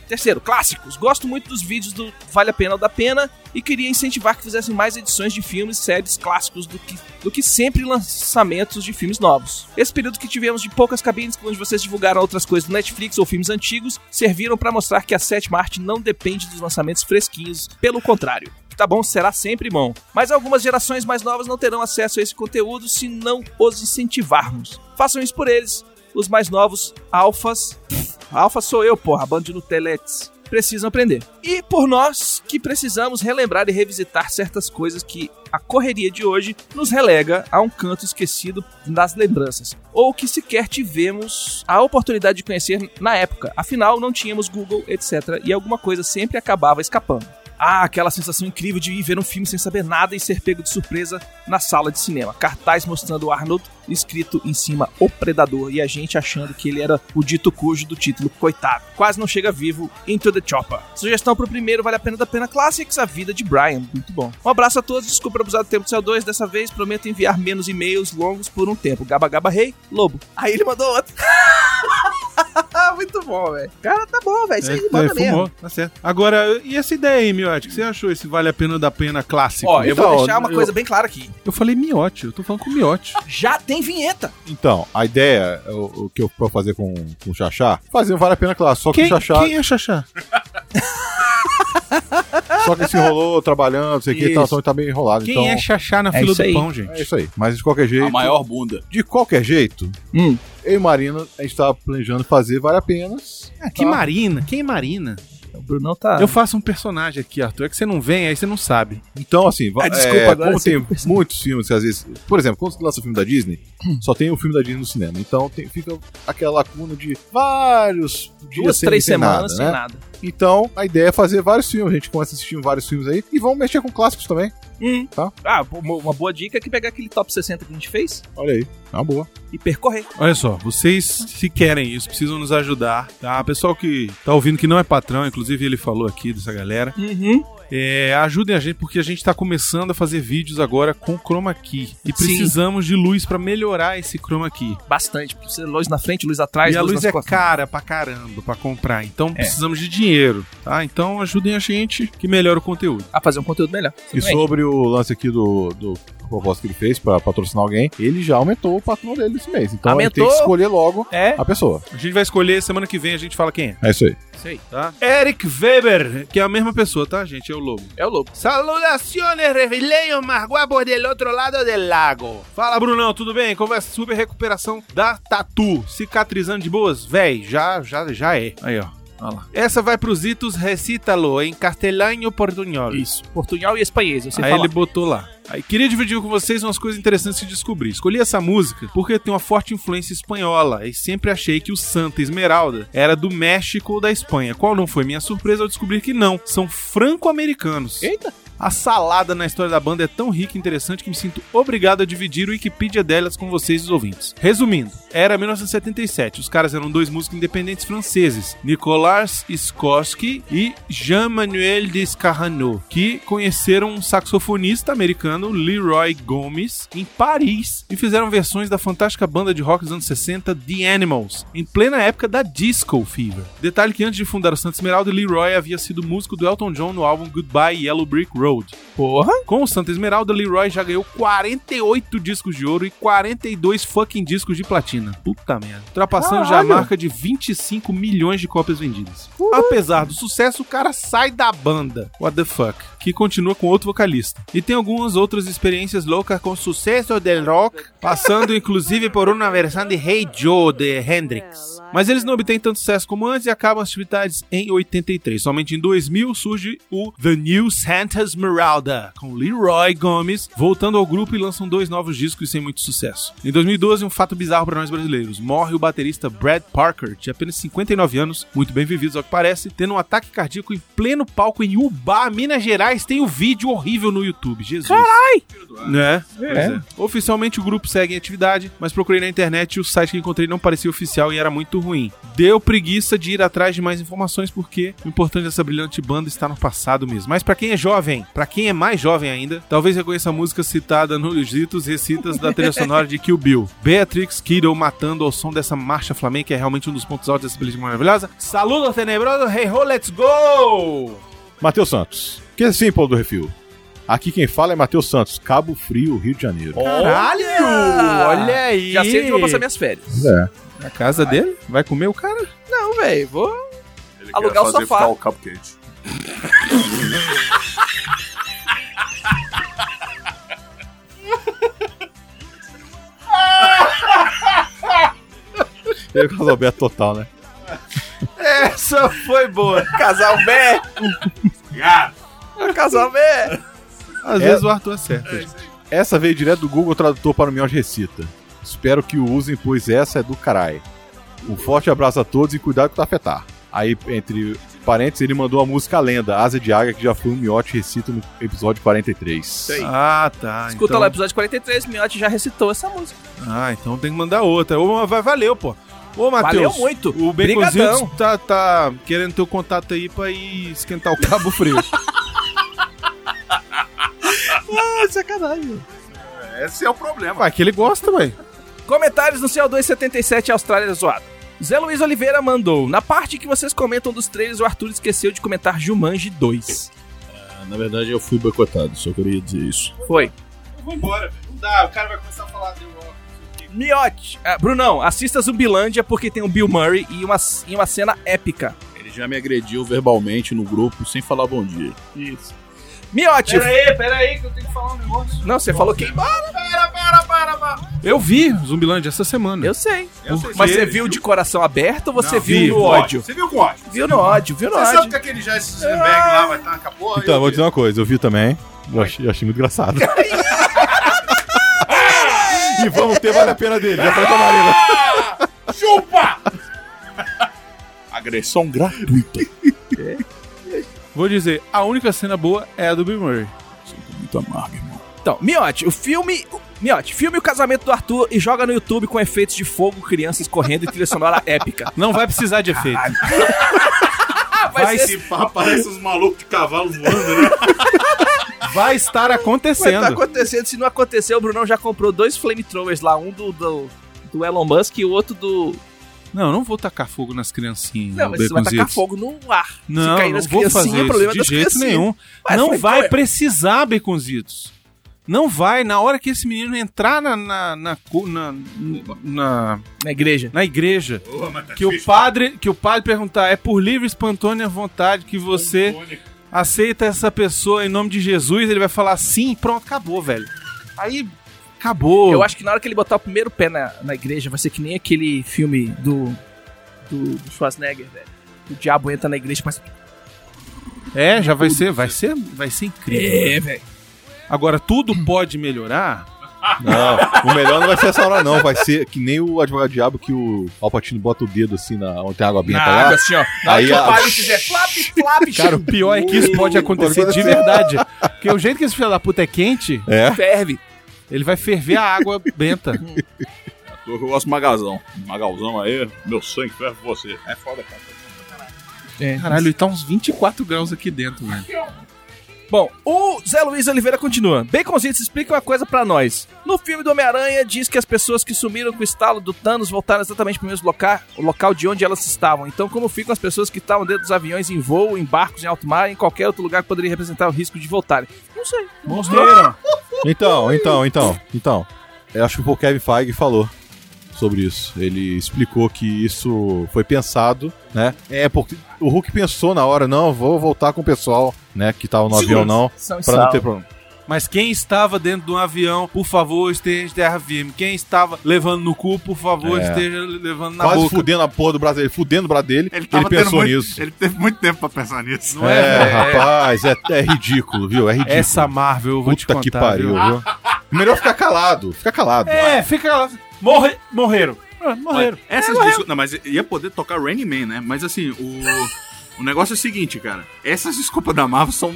Terceiro, clássicos. Gosto muito dos vídeos do Vale a Pena ou da Pena e queria incentivar que fizessem mais edições de filmes e séries clássicos do que, do que sempre lançamentos de filmes novos. Esse período que tivemos de poucas cabines, onde vocês divulgaram outras coisas do Netflix ou filmes antigos, serviram para mostrar que a sétima arte não depende dos lançamentos fresquinhos. Pelo contrário tá bom, será sempre bom. Mas algumas gerações mais novas não terão acesso a esse conteúdo se não os incentivarmos. Façam isso por eles. Os mais novos, alfas. Alfa sou eu, porra, bando de Nuteletes. Precisam aprender. E por nós que precisamos relembrar e revisitar certas coisas que a correria de hoje nos relega a um canto esquecido das lembranças, ou que sequer tivemos a oportunidade de conhecer na época. Afinal, não tínhamos Google, etc. E alguma coisa sempre acabava escapando. Ah, aquela sensação incrível de ir ver um filme sem saber nada e ser pego de surpresa na sala de cinema. Cartaz mostrando o Arnold, escrito em cima O Predador, e a gente achando que ele era o dito cujo do título, coitado. Quase não chega vivo, Into the Chopper. Sugestão pro primeiro, vale a pena da pena Classics, A Vida de Brian. Muito bom. Um abraço a todos, desculpa abusar do tempo do CO2, dessa vez prometo enviar menos e-mails longos por um tempo. Gaba Gaba Rei, Lobo. Aí ele mandou outro. *laughs* *laughs* Muito bom, velho. Cara, tá bom, velho. Isso aí É, manda é, fumou, mesmo. tá certo. Agora, e essa ideia aí, Miotti? O que você achou esse Vale a Pena da Pena clássico? Ó, eu vou Então, deixar uma eu- coisa bem clara aqui. Eu falei Miotti, eu tô falando com Miotti. *laughs* Já tem vinheta. Então, a ideia, o, o que eu vou fazer com, com o Xaxá, fazer um Vale a Pena Claro, só que Quem, o Xaxá, quem é Xaxá? *laughs* *laughs* só que se enrolou trabalhando, não sei o que, tá, tá meio enrolado. Quem então, é Xaxá na É fila do aí. pão, gente? é isso aí. Mas de qualquer jeito, A maior bunda. de qualquer jeito, Hum. eu e Marina, a gente tava planejando fazer Vale a Pena. Ah, que Marina? Quem é Marina? O Brunão tá. Eu faço um personagem aqui, Arthur. É que você não vem, aí você não sabe. Então, assim, Ah, desculpa, é, agora como tem percebeu. muitos filmes que às vezes. Por exemplo, quando você lança o filme da Disney, só tem o filme da Disney no cinema. Então tem- fica aquela lacuna de vários dias Duas, sem, três sem semanas nada, sem né? nada. Então, a ideia é fazer vários filmes. A gente começa assistindo vários filmes aí e vamos mexer com clássicos também. Hum. Tá. Ah, uma uma boa dica é que pegar aquele top 60 que a gente fez Olha aí, é uma boa. e percorrer. Olha só, vocês, se querem isso, precisam nos ajudar, tá? Pessoal que tá ouvindo que não é patrão, inclusive ele falou aqui dessa galera, Uhum. É, ajudem a gente porque a gente tá começando a fazer vídeos agora com chroma key e Sim. precisamos de luz pra melhorar esse chroma key. Bastante. Precisa luz na frente, luz atrás, e a luz é costas. cara pra caramba pra comprar, então É. precisamos de dinheiro, tá? Então ajudem a gente que melhora o conteúdo. A fazer um conteúdo melhor. E sobre o lance aqui do, do a proposta que ele fez pra patrocinar alguém, ele já aumentou o patrão dele esse mês. Então ele tem Aumentou? que escolher logo É. a pessoa. A gente vai escolher, semana que vem a gente fala quem é. É isso aí. Isso aí. Tá? Eric Weber, que é a mesma pessoa, tá, gente? É o lobo. É o lobo. Saludaciones, revileiros mais guapos del outro lado del lago. Fala, Brunão, tudo bem? Conversa sobre recuperação da tatu. Cicatrizando de boas? Véi, já, já, já é. Aí, ó. Olha lá. Essa vai pros itos recítalo em castelhano portunhol. Isso. Portunhol e espanhês, eu sei Aí falar. ele botou lá. Aí queria dividir com vocês umas coisas interessantes que descobri. Escolhi essa música porque tem uma forte influência espanhola e sempre achei que o Santa Esmeralda era do México ou da Espanha. Qual não foi minha surpresa ao descobrir que não, são franco-americanos. Eita. A salada na história da banda é tão rica e interessante que me sinto obrigado a dividir o Wikipedia delas com vocês, os ouvintes. Resumindo, era 1977. Os caras eram dois músicos independentes franceses, Nicolas Skorsky e Jean-Manuel Descarnot, que conheceram um saxofonista americano, Leroy Gomes, em Paris e fizeram versões da fantástica banda de rock dos anos 60, The Animals, em plena época da Disco Fever. Detalhe que antes de fundar o Santa Esmeralda, Leroy havia sido músico do Elton John no álbum Goodbye Yellow Brick Road. Porra. Com o Santa Esmeralda, Leroy já ganhou 48 discos de ouro e 42 fucking discos de platina. Puta merda. Ultrapassando já a Caralho. marca de 25 milhões de cópias vendidas. Apesar do sucesso, o cara sai da banda. What the fuck? Que continua com outro vocalista. E tem algumas outras experiências loucas com sucesso del rock, passando inclusive por uma versão de Hey Joe de Hendrix. Mas eles não obtêm tanto sucesso como antes e acabam as atividades em 83. Somente em 2000 surge o The New Santa's Esmeralda, com Leroy Gomes, voltando ao grupo e lançam dois novos discos sem muito sucesso. Em 2012, um fato bizarro para nós brasileiros. Morre o baterista Brad Parker, de apenas 59 anos, muito bem vividos ao que parece, tendo um ataque cardíaco em pleno palco em Ubá, Minas Gerais. Tem o vídeo horrível no YouTube. Jesus. Carai! Né? Pois é. Oficialmente o grupo segue em atividade, mas procurei na internet e o site que encontrei não parecia oficial e era muito ruim. Deu preguiça de ir atrás de mais informações porque o importante dessa brilhante banda está no passado mesmo. Mas pra quem é jovem, pra quem é mais jovem ainda, talvez reconheça a música citada nos ditos recitas da trilha sonora de Kill Bill. Beatrix Kiddo matando ao som dessa marcha flamenca, que é realmente um dos pontos altos dessa belíssima maravilhosa. Saludo tenebroso, hey ho, let's go! Matheus Santos. Que é assim, Paulo do Refil. Aqui quem fala é Matheus Santos, Cabo Frio, Rio de Janeiro. Caralho! Olha aí! Já sei onde vou passar minhas férias. É. Na casa dele? Vai comer o cara? Não, velho, vou Ele Alugar quer o sofá. ficar o cabo quente. *laughs* Ele com Roberto total, né? Essa foi boa. casal bé. Obrigado. casal bé. Às É. vezes o Arthur acerta. gente. Essa veio direto do Google Tradutor para o Miote Recita. Espero que o usem, pois essa é do caralho. Um forte abraço a todos e cuidado com o tafetar. Aí, entre parênteses, ele mandou a música Lenda, Asa de Águia, que já foi o Miote Recita no episódio 43. Ah, tá. Escuta então... lá o episódio 43, Miotti já recitou essa música. Ah, então tem que mandar outra. Ô, vai, valeu, pô. Ô, Matheus. Valeu muito. O. Baconzitos tá, tá querendo teu contato aí pra ir esquentar o cabo frio. *laughs* Ah, sacanagem. Esse é o problema. Vai, que ele gosta, ué. Comentários no CO277 Austrália zoado. Zé Luiz Oliveira mandou. Na parte que vocês comentam dos trailers, o Arthur esqueceu de comentar Jumanji 2. Na verdade, eu fui boicotado, só queria dizer isso. Foi. Eu vou embora, velho. Não dá, o cara vai começar a falar de. Miote. Ah, Brunão, assista Zumbilândia porque tem o Bill Murray e uma, e uma cena épica. Ele já me agrediu verbalmente no grupo sem falar bom dia. Isso. Miote. Pera aí, pera aí, que eu tenho que falar um negócio. Não, você falou que. Para, para, para, para. Eu vi Zumbilândia essa semana. Eu sei. Eu sei. Mas você viu de coração aberto ou você Não, viu vi, no vi. ódio? Você viu com ódio? Viu no ódio, viu no Você sabe ódio. que aquele Jesse Eisenberg lá vai estar com a porra? Então, eu vou dizer uma coisa, eu vi também. Eu achei, eu achei muito engraçado. *laughs* e vamos ter Vale a Pena dele, já falei com a Marina. *laughs* Chupa! Agressão gratuita. Vou dizer, a única cena boa é a do Bill Murray. Muito amargo, irmão. Então, Miote, o filme. Miote, filme o casamento do Arthur e joga no YouTube com efeitos de fogo, crianças correndo e trilha sonora épica. Não vai precisar de efeito. *laughs* Vai, Vai ser. Esse pá parece uns malucos de cavalo voando, né? *laughs* Vai estar Vai tá acontecendo. acontecendo. Se não acontecer, o Brunão já comprou dois flamethrowers lá, um do, do, do Elon Musk e o outro do. Não, eu não vou tacar fogo nas criancinhas. Não, mas você vai tacar fogo no ar. Não, Se cair não nas vou criancinhas, fazer é problema isso de jeito nenhum. Vai, não vai precisar, Baconzitos. Não vai. Na hora que esse menino entrar na, na, na, na, na, Na igreja. na igreja, tá que o difícil. padre que o padre perguntar, é por livre e espontânea vontade que você aceita essa pessoa em nome de Jesus, ele vai falar sim, pronto, acabou, velho. Aí acabou. Eu acho que na hora que ele botar o primeiro pé na, na igreja, vai ser que nem aquele filme do. do, do Schwarzenegger, velho. O diabo entra na igreja, mas. É, já vai ser, vai ser, vai ser incrível. É, velho. Agora tudo pode melhorar. Não, o melhor não vai ser essa hora, não. Vai ser que nem o advogado diabo que o Alpatino bota o dedo assim na, onde tem água benta Na lá. água, assim, ó. Na Aí que a- o fizer flap, flap, *laughs* Cara, o pior é que isso pode acontecer de verdade. Porque o jeito que esse filho da puta é quente, É. ferve. ele vai ferver a água benta. Eu gosto de magazão. Magalzão aí, meu sangue ferve você. É foda, cara. Caralho, ele tá uns 24 graus aqui dentro, velho. Bom, o Zé Luiz Oliveira continua. Baconzitos, explica uma coisa pra nós. No filme do Homem-Aranha, diz que as pessoas que sumiram com o estalo do Thanos voltaram exatamente pro mesmo local, o local de onde elas estavam. Então, como ficam as pessoas que estavam dentro dos aviões em voo, em barcos, em alto mar, em qualquer outro lugar que poderia representar o risco de voltarem? Não sei. Morreram. Então, então, então, então. Eu acho que o Kevin Feige falou sobre isso. Ele explicou que isso foi pensado, né? É porque o Hulk pensou na hora, não, vou voltar com o pessoal, né, que tava no avião não, pra não ter problema. Mas quem estava dentro de um avião, por favor, esteja em terra firme. Quem estava levando no cu, por favor, É. esteja levando na Quase boca. fudendo a porra do brasileiro, fudendo o braço dele. Ele, tendo pensou muito- nisso. Ele teve muito tempo pra pensar nisso. Não É, é, velho? rapaz, é, é ridículo, viu? É ridículo. Essa Marvel, eu vou te Puta contar. que pariu, viu? viu? Melhor ficar calado, fica calado. É, fica lá. Morre, morreram. Ah, morreram. Essas É, disco- Não, mas ia poder tocar Rainy Man, né? Mas assim, o. O negócio é o seguinte, cara. Essas desculpas da Marvel são,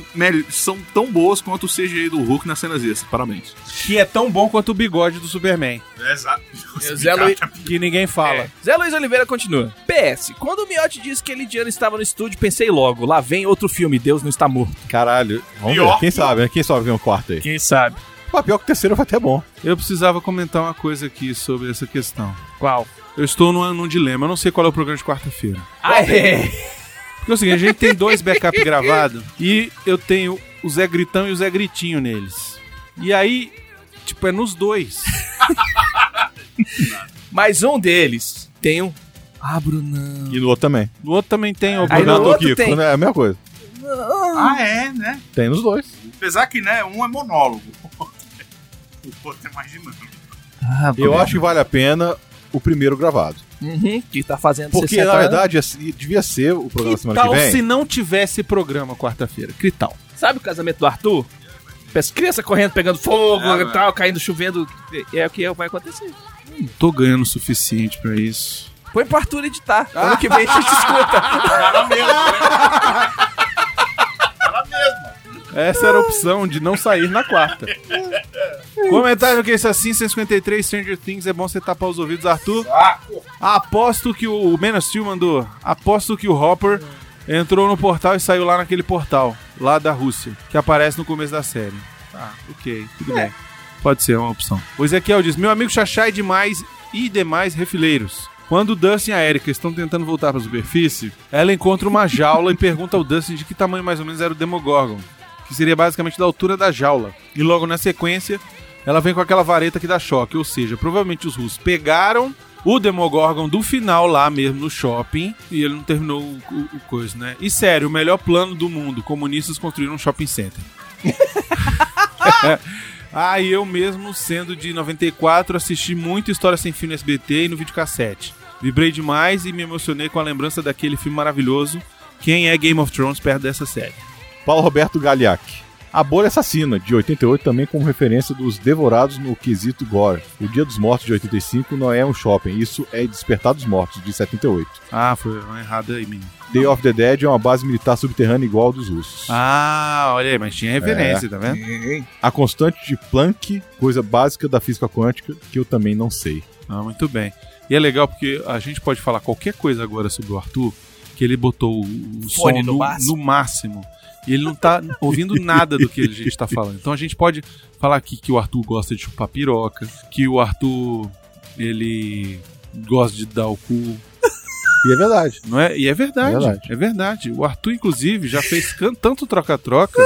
são tão boas quanto o CGI do Hulk nas cenas extras. Parabéns. Que é tão bom quanto o bigode do Superman. Exato. Zé Luiz, *laughs* Que ninguém fala. Zé Luiz Oliveira continua. PS, quando o Miotti disse que Elidiano estava no estúdio, pensei logo, lá vem outro filme, Deus não está morto. Caralho. Vamos Pior. ver. Quem sabe, né? Quem sabe vem um quarto aí. Quem sabe? Pô, pior que o terceiro vai até bom. Eu precisava comentar uma coisa aqui sobre essa questão. Qual? Eu estou num, num dilema. Eu não sei qual é o programa de quarta-feira. Ah, é. *laughs* Porque é o seguinte, a gente tem dois *laughs* backup gravados e eu tenho o Zé Gritão e o Zé Gritinho neles. E aí, tipo, é nos dois. *laughs* Mas um deles tem um... Ah, Brunão. E no outro também. No outro também tem o Renato outro Kiko, tem. né? É a mesma coisa. Ah, é, né? Tem nos dois. Apesar que, né, um é monólogo. *laughs* O outro é mais dinâmico. Ah, Eu acho que vale a pena o primeiro gravado. Uhum, que tá fazendo Porque, 60 na anos. verdade, assim, devia ser o programa Que semana tal que vem. se não tivesse programa quarta-feira? Que tal? Sabe o casamento do Arthur? As crianças correndo, pegando fogo É, e tal, caindo, chovendo. É o que vai acontecer. Não tô ganhando o suficiente pra isso. Põe pro Arthur editar. Ano que vem a gente escuta. Cara mesmo, né? *laughs* Mesmo. Essa era a opção de não sair na quarta. Comentário que esse assim, 153 Stranger Things, é bom você tapar os ouvidos, Arthur. Aposto que o, o Menos Steel mandou. Aposto que o Hopper entrou no portal e saiu lá naquele portal, lá da Rússia, que aparece no começo da série. Tá, ok, tudo bem. Pode ser uma opção. O Ezequiel diz: Meu amigo Xaxá demais e demais refileiros. Quando o Dustin e a Erika estão tentando voltar para a superfície, ela encontra uma jaula e pergunta ao Dustin de que tamanho mais ou menos era o Demogorgon, que seria basicamente da altura da jaula. E logo na sequência, ela vem com aquela vareta que dá choque, ou seja, provavelmente os russos pegaram o Demogorgon do final lá mesmo no shopping e ele não terminou o, o- o coisa, né? E sério, o melhor plano do mundo, comunistas construíram um shopping center. *laughs* Ah, e eu mesmo, sendo de 94, assisti muito História Sem Fim no SBT e no videocassete. Vibrei demais e me emocionei com a lembrança daquele filme maravilhoso. Quem é Game of Thrones perto dessa série? Paulo Roberto Galiac. A Bolha Assassina, de 88, também como referência dos devorados no quesito gore. O Dia dos Mortos, de 85, não é um shopping, isso é Despertar dos Mortos, de 78. Ah, foi uma errada aí, menino. Day of the Dead é uma base militar subterrânea igual ao dos russos. Ah, olha aí, mas tinha referência, É. tá vendo? A constante de Planck, coisa básica da física quântica, que eu também não sei. Ah, muito bem. E é legal porque a gente pode falar qualquer coisa agora sobre o Arthur, que ele botou o som Fone no no, máximo. no máximo. E ele não tá ouvindo nada do que a gente tá falando. Então a gente pode falar aqui que o Arthur gosta de chupar piroca, que o Arthur, ele gosta de dar o cu, E é verdade. não é? E é verdade, É verdade. é verdade. O Arthur, inclusive, já fez tanto troca-troca,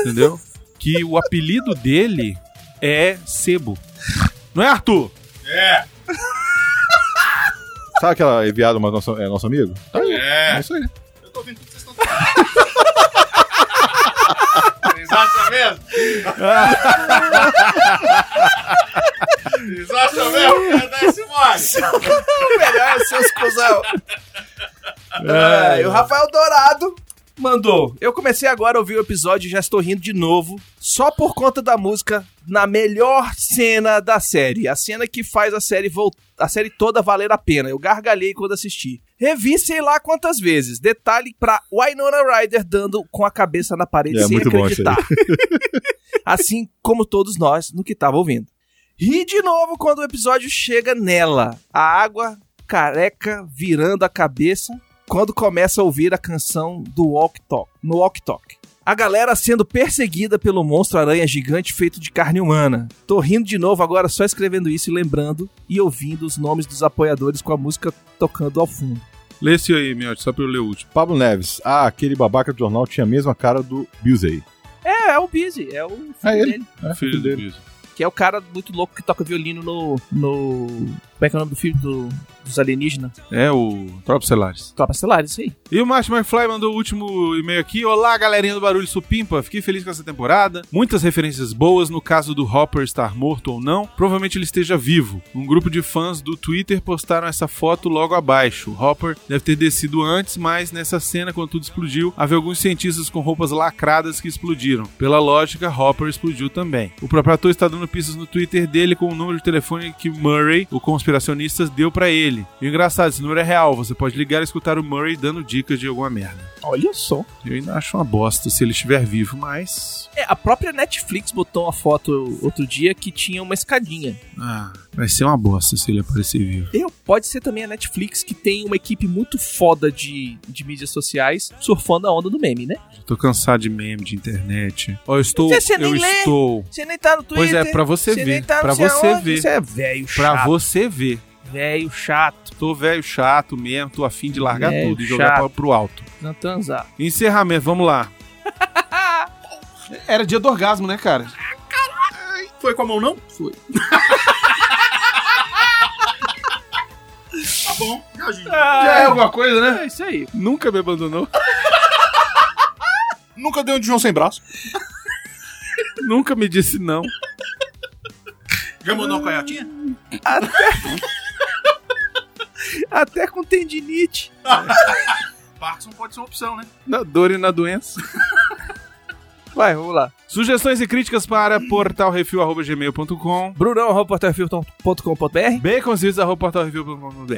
entendeu? Que o apelido dele é Sebo. Não é, Arthur? É, Sabe aquela enviada, mas nosso, é nosso amigo? Tá aí. é. É isso aí. Eu tô ouvindo tudo que vocês estão falando. Acham mesmo? Vocês acham mesmo que ia dar esse mole? Melhor seus cuzão. Ah, e o Rafael Dourado mandou. Eu comecei agora a ouvir o episódio e já estou rindo de novo, só por conta da música na melhor cena da série. A cena que faz a série voltar. A série toda valer a pena. Eu gargalhei quando assisti. Revi sei lá quantas vezes. Detalhe pra Winona Ryder dando com a cabeça na parede É, sem acreditar. *laughs* assim como todos nós no que tava ouvindo. Ri de novo quando o episódio chega nela. A água careca virando a cabeça quando começa a ouvir a canção do Walk Talk, no Walk Talk. A galera sendo perseguida pelo monstro aranha gigante feito de carne humana. Tô rindo de novo agora só escrevendo isso e lembrando e ouvindo os nomes dos apoiadores com a música tocando ao fundo. Lê esse aí, Miotti, só pra eu ler o último. Pablo Neves. Ah, aquele babaca do jornal tinha a mesma cara do Busey. É, é o Busy, é o filho É ele. dele. É, Filho filho dele. Que é o cara muito louco que toca violino no. no. Como é que é o nome do filho do. Dos alienígenas. É, o Tropos Selares. Tropas Estelares, isso aí. E o Martin McFly mandou o último e-mail aqui. Olá, galerinha do Barulho Supimpa. Fiquei feliz com essa temporada. Muitas referências boas no caso do Hopper estar morto ou não. Provavelmente ele esteja vivo. Um grupo de fãs do Twitter postaram essa foto logo abaixo. O Hopper deve ter descido antes, mas nessa cena, quando tudo explodiu, havia alguns cientistas com roupas lacradas que explodiram. Pela lógica, Hopper explodiu também. O próprio ator está dando pistas no Twitter dele com o número de telefone que Murray, o conspiracionista, deu pra ele. E o engraçado, esse número é real. Você pode ligar e escutar o Murray dando dicas de alguma merda. Olha só. Eu ainda acho uma bosta se ele estiver vivo, mas. É, a própria Netflix botou uma foto outro dia que tinha uma escadinha. Ah, vai ser uma bosta se ele aparecer vivo. Eu, pode ser também a Netflix que tem uma equipe muito foda de, de mídias sociais surfando a onda do meme, né? Já tô cansado de meme, de internet. Ó, eu estou. Você- você nem eu lê. estou. Você nem tá no Twitter. Pois é, pra você ver, nem tá pra você aonde, ver. Você é velho Pra você ver. Velho chato. Tô velho chato mesmo, tô afim de largar Velho tudo e jogar pra, pro alto. Não transar. Encerramento, vamos lá. Era dia do orgasmo, né, cara? Foi com a mão, não? Foi. Tá bom, reagi. Já é alguma coisa, né? É isso aí. Nunca me abandonou. Nunca deu um de João sem braço. Nunca me disse não. Já mandou uma coiotinha? Até com tendinite. Parkinson pode ser uma opção, né? Na dor e na doença. Vai, vamos lá. Sugestões e críticas para portalrefil.gmail.com brunão.portalrefil.com.br baconzitos.portalrefil.com.br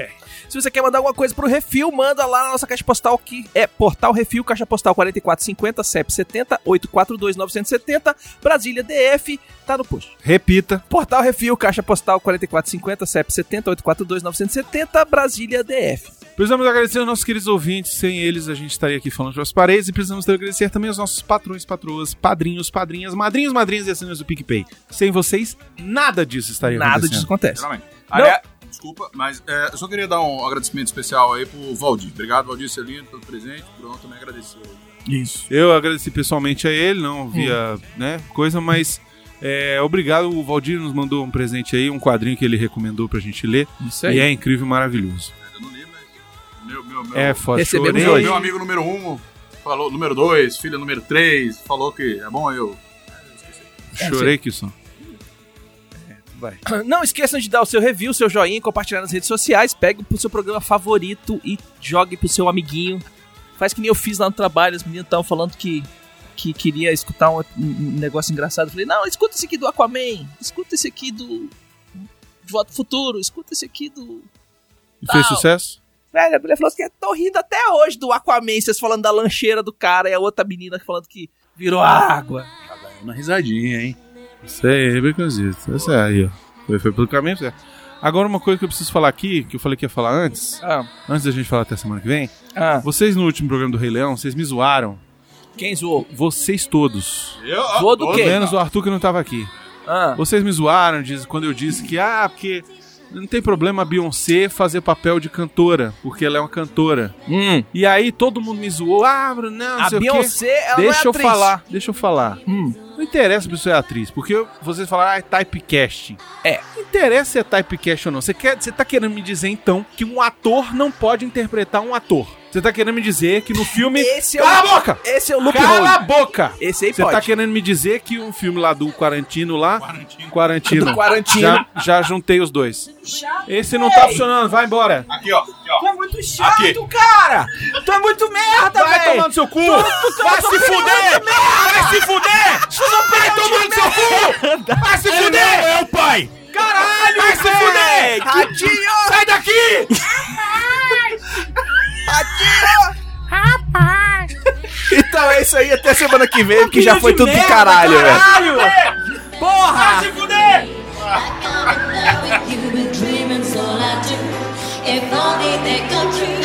Se você quer mandar alguma coisa pro Refil, manda lá na nossa caixa postal que é Portal Refil, caixa postal 4450, CEP 70 842 970, Brasília DF, tá no post. Repita. Portal Refil, caixa postal 4450, CEP 70 842 970, Brasília DF. Precisamos agradecer aos nossos queridos ouvintes. Sem eles, a gente estaria aqui falando pelas paredes. E precisamos agradecer também aos nossos patrões, patroas, padrinhos, padrinhas, madrinhos, madrinhas e assinantes do PicPay. Sem vocês, nada disso estaria Nada acontecendo. disso acontece. Aliás, desculpa, mas é, eu só queria dar um agradecimento especial aí pro Valdir. Obrigado, Valdir Celino, pelo presente. Bruno também agradeceu. Isso. Eu agradeci pessoalmente a ele, não via né, coisa, mas é, obrigado. O Valdir nos mandou um presente aí, um quadrinho que ele recomendou pra gente ler. Isso E é incrível, maravilhoso. Eu não li, mas meu, meu, meu, É foda, Recebemos meu, meu amigo número um falou, número dois, filha número três, falou que é bom eu. Chorei que só. É, vai. *clears throat* Não esqueçam de dar o seu review, seu joinha, compartilhar nas redes sociais. Pegue pro seu programa favorito e jogue pro seu amiguinho. Faz que nem eu fiz lá no trabalho. As meninas estavam falando que, que queria escutar um, um negócio engraçado. Eu falei, não, escuta esse aqui do Aquaman. Escuta esse aqui do. Pro Futuro. Escuta esse aqui do. E fez sucesso? Velho, a mulher falou assim: tô rindo até hoje do Aquaman. Vocês falando da lancheira do cara e a outra menina falando que virou água. Uma risadinha, hein? Isso aí, baconzitos. Essa é aí, ó. Foi, foi pelo caminho certo. Agora, uma coisa que eu preciso falar aqui, que eu falei que ia falar antes, Ah, antes da gente falar até semana que vem. ah, Vocês no último programa do Rei Leão, vocês me zoaram. quem zoou? Vocês todos. Eu, Zoou do quê? Menos o Arthur que não tava aqui. Ah, Vocês me zoaram diz, quando eu disse que, ah, porque não tem problema a Beyoncé fazer papel de cantora, porque ela é uma cantora. hum. E aí todo mundo me zoou, ah, não, não A sei o quê. Beyoncé, ela Deixa não é eu atriz. falar, deixa eu falar. Hum. Não interessa se você é atriz, porque vocês falaram, ah, é typecasting. É. Não interessa se é typecast ou não. Você, quer, você tá querendo me dizer, então, que um ator não pode interpretar um ator. Você tá querendo me dizer que no filme... Esse é Cala o- a boca! Esse é o loophole. Cala a boca! Esse aí Você pode. tá querendo me dizer que um filme lá do Quarantino lá... Quarantino. Do Quarantino. Já, já juntei os dois. Esse não tá funcionando, vai embora. Aqui, ó. Aqui, ó. Tu é muito chato, Aqui. cara! Tu é muito merda, Vai velho! tomar no seu cu! Vai se fuder! Vai se fuder! Vai tomar no seu cu! Vai se fuder! É o pai! Caralho, vai se fuder! Ratinho! Sai daqui! Atira! Rapaz! então é isso aí, até semana que vem, que já foi tudo merda, do caralho, velho. caralho. Porra! Vai se fuder! If only they could